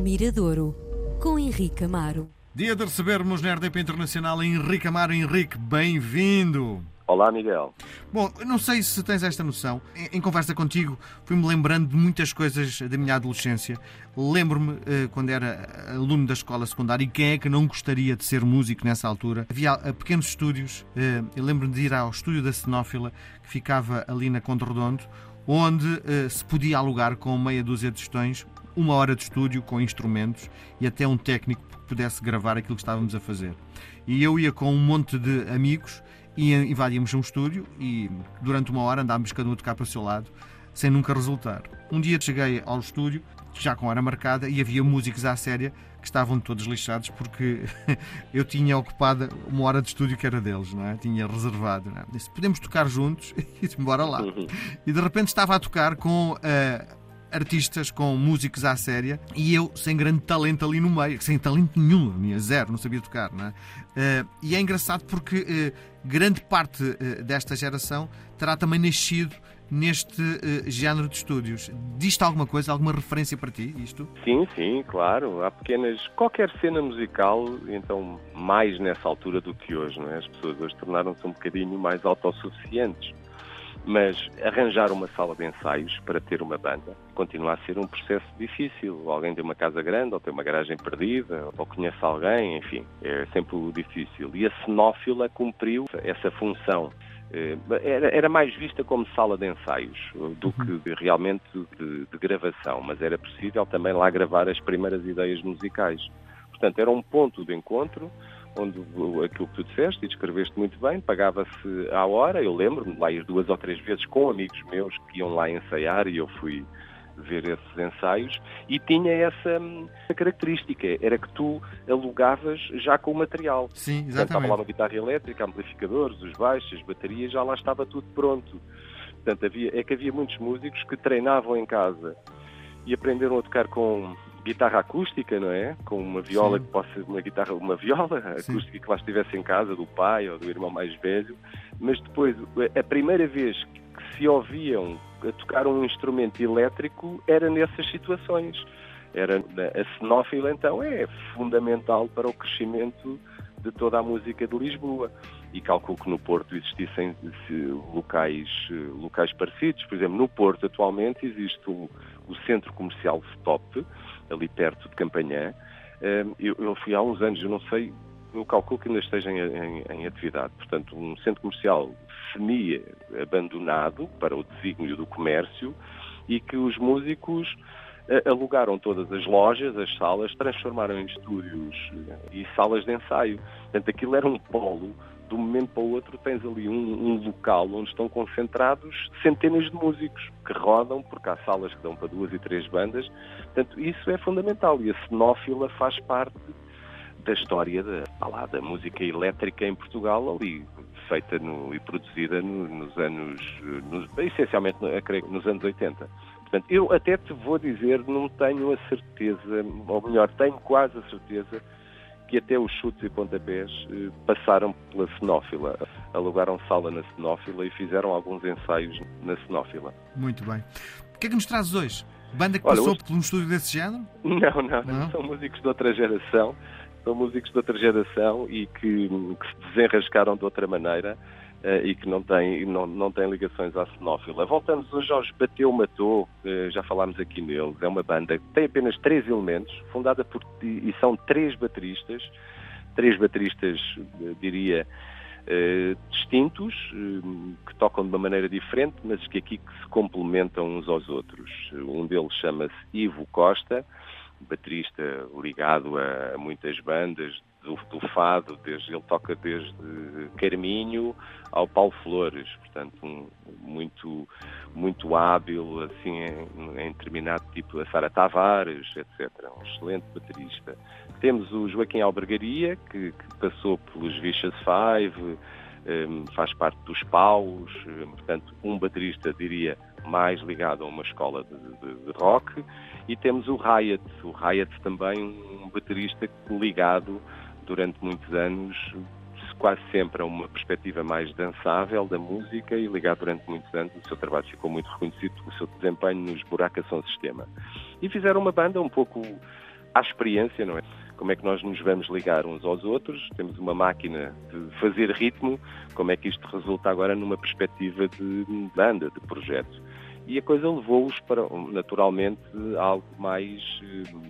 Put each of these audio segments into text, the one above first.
Miradouro, com Henrique Amaro. Dia de recebermos na RDP Internacional Henrique Amaro. Henrique, bem-vindo. Olá, Miguel. Bom, não sei se tens esta noção. Em, em conversa contigo, fui-me lembrando de muitas coisas da minha adolescência. Lembro-me eh, quando era aluno da escola secundária e quem é que não gostaria de ser músico nessa altura. Havia eh, pequenos estúdios. Eh, eu lembro-me de ir ao estúdio da Cenófila, que ficava ali na Conde Redondo, onde eh, se podia alugar com meia dúzia de tostões uma hora de estúdio com instrumentos e até um técnico que pudesse gravar aquilo que estávamos a fazer. E eu ia com um monte de amigos e invadíamos um estúdio e durante uma hora andávamos cada um a tocar para o seu lado, sem nunca resultar. Um dia cheguei ao estúdio, já com hora marcada, e havia músicos à séria que estavam todos lixados porque eu tinha ocupado uma hora de estúdio que era deles, não é? Tinha reservado. Não é? Disse, podemos tocar juntos? E bora lá. E de repente estava a tocar com... Uh, artistas com músicos à séria e eu sem grande talento ali no meio, sem talento nenhum, minha zero, não sabia tocar, não é? Uh, e é engraçado porque uh, grande parte uh, desta geração terá também nascido neste género de estúdios. Diz-te alguma coisa, alguma referência para ti, isto? Sim, sim, claro. Há pequenas. Qualquer cena musical, então, mais nessa altura do que hoje, não é? As pessoas hoje tornaram-se um bocadinho mais autossuficientes mas arranjar uma sala de ensaios para ter uma banda continua a ser um processo difícil. Alguém tem uma casa grande, ou tem uma garagem perdida, ou conhece alguém, enfim, é sempre difícil. E a Cenófila cumpriu essa função. Eh, era, era, mais vista como sala de ensaios do uhum. que realmente de, de gravação, mas era possível também lá gravar as primeiras ideias musicais. Portanto, era um ponto de encontro onde aquilo que tu disseste e descreveste muito bem, pagava-se à hora, eu lembro-me lá ir duas ou três vezes com amigos meus que iam lá ensaiar e eu fui ver esses ensaios e tinha essa, característica, era que tu alugavas já com o material. Sim, exatamente. Portanto, estava lá uma guitarra elétrica, amplificadores, os baixos, as baterias, já lá estava tudo pronto. Portanto, havia, é que havia muitos músicos que treinavam em casa e aprenderam a tocar com guitarra acústica, não é? Com uma viola Sim. que possa uma guitarra, uma viola Sim. acústica que lá estivesse em casa do pai ou do irmão mais velho, mas depois a primeira vez que se ouviam a tocar um instrumento elétrico era nessas situações. Era a cenófila então é fundamental para o crescimento de toda a música de Lisboa. E calculo que no Porto existissem locais, locais parecidos. Por exemplo, no Porto atualmente existe o, o Centro Comercial Stop, ali perto de Campanhã. Ehm, eu, eu fui há uns anos, eu não sei, eu calculo que ainda esteja em, em, em atividade. Portanto, um centro comercial semi-abandonado para o desígnio do comércio e que os músicos eh, alugaram todas as lojas, as salas, transformaram em estúdios eh, e salas de ensaio. Portanto, aquilo era um polo de um momento para o outro tens ali um, um, local onde estão concentrados centenas de músicos que rodam, porque há salas que dão para duas e três bandas. Portanto, isso é fundamental e a cenófila faz parte da história da, lá, da música elétrica em Portugal, ali feita no, e produzida no, nos anos, nos, essencialmente, creio, nos anos 80. Portanto, eu até te vou dizer, não tenho a certeza, ou melhor, tenho quase a certeza que até os chutes e pontapés eh, passaram pela cenófila. Alugaram sala na cenófila e fizeram alguns ensaios na cenófila. Muito bem. O que é que nos trazes hoje? Banda que Olha, passou hoje... por um estúdio desse género? Não, não, não, São músicos de outra geração. São músicos de outra geração e que, que se desenrascaram de outra maneira. Uh, e que não tem, não, não tem ligações à cenófila. Voltamos hoje aos Bateu Matou, uh, já falámos aqui neles. É uma banda que tem apenas três elementos, fundada por. e são três bateristas, três bateristas, uh, diria, distintos, que tocam de uma maneira diferente, mas que aqui que se complementam uns aos outros. Um deles chama-se Ivo Costa, baterista ligado a muitas bandas, do, do, fado, desde, ele toca desde Carminho ao Paulo Flores, portanto um, muito muito hábil assim em, em determinado tipo a Sara Tavares, etc. Um excelente baterista. Temos o Joaquim Albergaria que, que passou pelos Vicious Five, um, faz parte dos Paus, um, portanto um baterista diria mais ligado a uma escola de, de, de rock e temos o Riot, o Riot também um baterista ligado durante muitos anos quase sempre a uma perspectiva mais dançável da música e ligado durante muitos anos. O seu trabalho ficou muito reconhecido pelo seu desempenho no Esburaca Som Sistema. E fizeram uma banda um pouco à experiência, não é? Como é que nós nos vamos ligar uns aos outros? Temos uma máquina de fazer ritmo, como é que isto resulta agora numa perspectiva de banda, de projeto? E a coisa levou-os para, naturalmente, algo mais,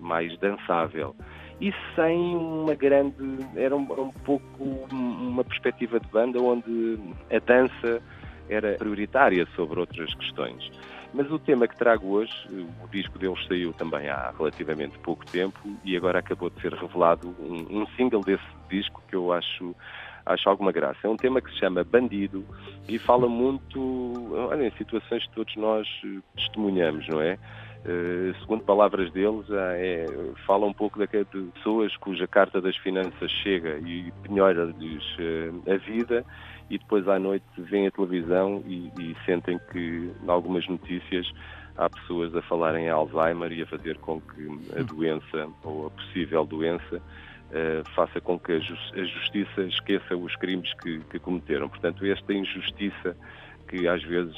mais dançável e sem uma grande. Era um, um, pouco uma perspectiva de banda onde a dança era prioritária sobre outras questões. Mas o tema que trago hoje, o disco deles saiu também há relativamente pouco tempo e agora acabou de ser revelado um, um single desse disco que eu acho acho alguma graça. É um tema que se chama Bandido e fala muito, olha, em situações que todos nós testemunhamos, não é? Uh, segundo palavras deles, é, fala um pouco de pessoas cuja carta das finanças chega e penhora-lhes uh, a vida e depois à noite veem a televisão e, e sentem que, em algumas notícias, há pessoas a falarem em Alzheimer e a fazer com que a doença ou a possível doença uh, faça com que a, justiça esqueça os crimes que, que cometeram. Portanto, esta injustiça que às vezes,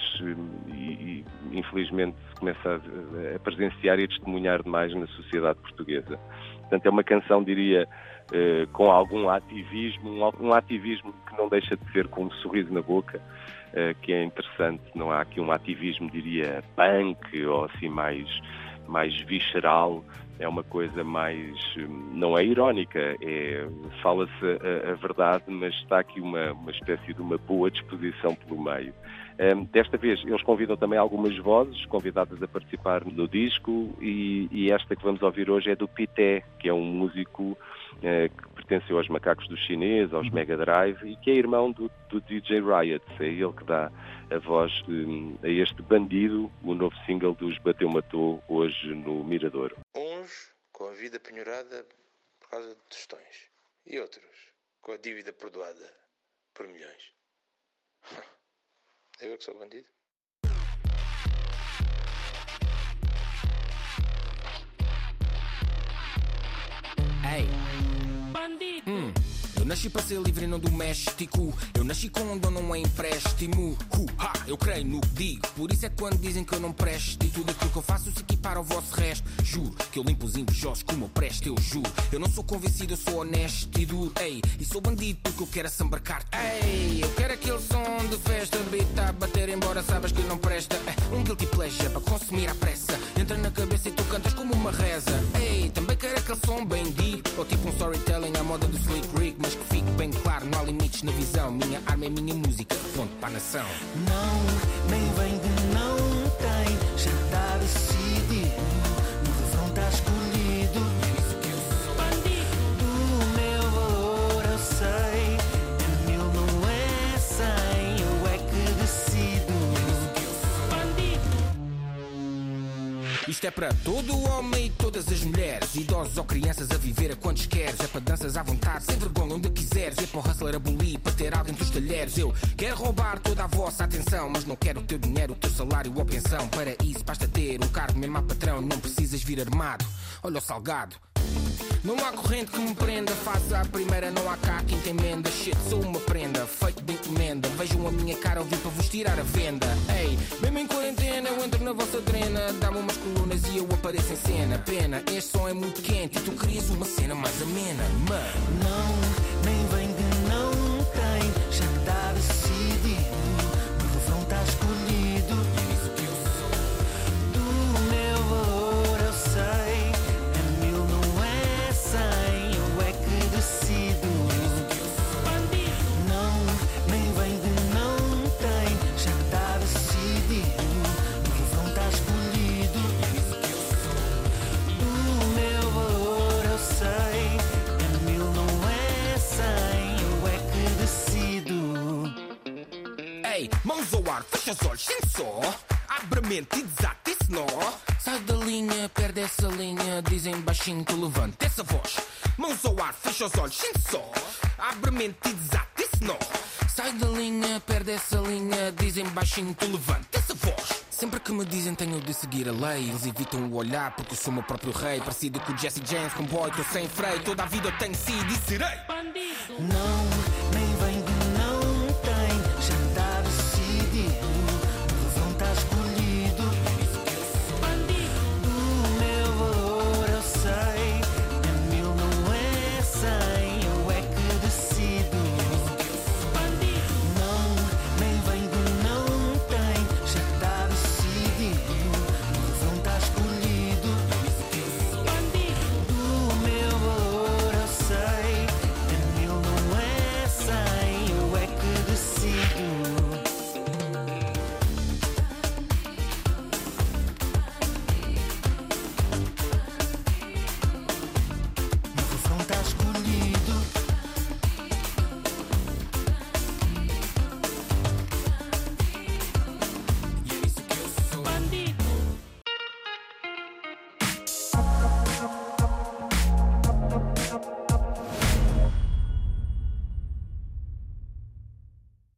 e, e, infelizmente, se começa a, a, presenciar e a testemunhar demais na sociedade portuguesa. Portanto, é uma canção, diria, eh, com algum ativismo, um, um, ativismo que não deixa de ser com um sorriso na boca, eh, que é interessante. Não há aqui um ativismo, diria, punk ou assim mais, mais visceral, é uma coisa mais, não é irónica, é, fala-se a, a, verdade, mas está aqui uma, uma espécie de uma boa disposição pelo meio. Um, desta vez eles convidam também algumas vozes convidadas a participar no disco e, e esta que vamos ouvir hoje é do Pité, que é um músico uh, que pertenceu aos macacos do chinês, aos Mega Drive e que é irmão do, do DJ Riot. É ele que dá a voz um, a este bandido, o novo single dos Bateu Matou, hoje no Mirador. Uns com a vida penhorada por causa de tostões e outros com a dívida perdoada por milhões. Eu é que sou bandido? Nasci para ser livre e não doméstico. Eu nasci com um dono, não é empréstimo. Uh, ha, eu creio no que digo. Por isso é quando dizem que eu não presto e tudo aquilo que eu faço se equipara ao vosso resto. Juro que eu limpo os invejosos como eu presto, eu juro. Eu não sou convencido, eu sou honesto e duro. Ei, e sou bandido porque eu quero assambarcar. Ei, eu quero aquele som de festa, beat a bater embora sabes que não presta. É um guilty pleasure para consumir à pressa. Entra na cabeça e tu cantas como uma reza. Ei, também quero som bem deep. Ou tipo um storytelling à moda do Slick Rick mas que fique bem claro, não há limites na visão. Minha arma é minha música, ponto para a nação. Não, nem vem de Isto é para todo homem e todas as mulheres, idosos ou crianças a viver a quantos queres. É para danças à vontade, sem vergonha, onde quiseres. É para o hustler abolir, para ter algo entre os talheres. Eu quero roubar toda a vossa atenção, mas não quero o teu dinheiro, o teu salário ou pensão. Para isso, basta ter um cargo mesmo a patrão, não precisas vir armado. Olha o salgado. Não há corrente que me prenda, faça a primeira, não há cá quem tem emenda. Shit, sou uma prenda, feito de encomenda. Vejam a minha cara, eu vim para vos tirar a venda. Ei, mesmo em quarentena, eu entro na vossa drena. Dá-me umas colunas e eu apareço em cena. Pena, este som é muito quente e tu querias uma cena mais amena. Mano, não, Mente e desata esse nó. Sai da linha, perde essa linha. Dizem baixinho, tu levanta essa voz. Mãos ao ar, fecha os olhos, sente só. Abre mente e desata esse nó. Sai da linha, perde essa linha. Dizem baixinho, tu levanta essa voz. Sempre que me dizem tenho de seguir a lei, eles evitam o olhar porque eu sou meu próprio rei. Parecido com o Jesse James, com boy, tô sem freio. Toda a vida eu tenho sido e serei. Bandido. Não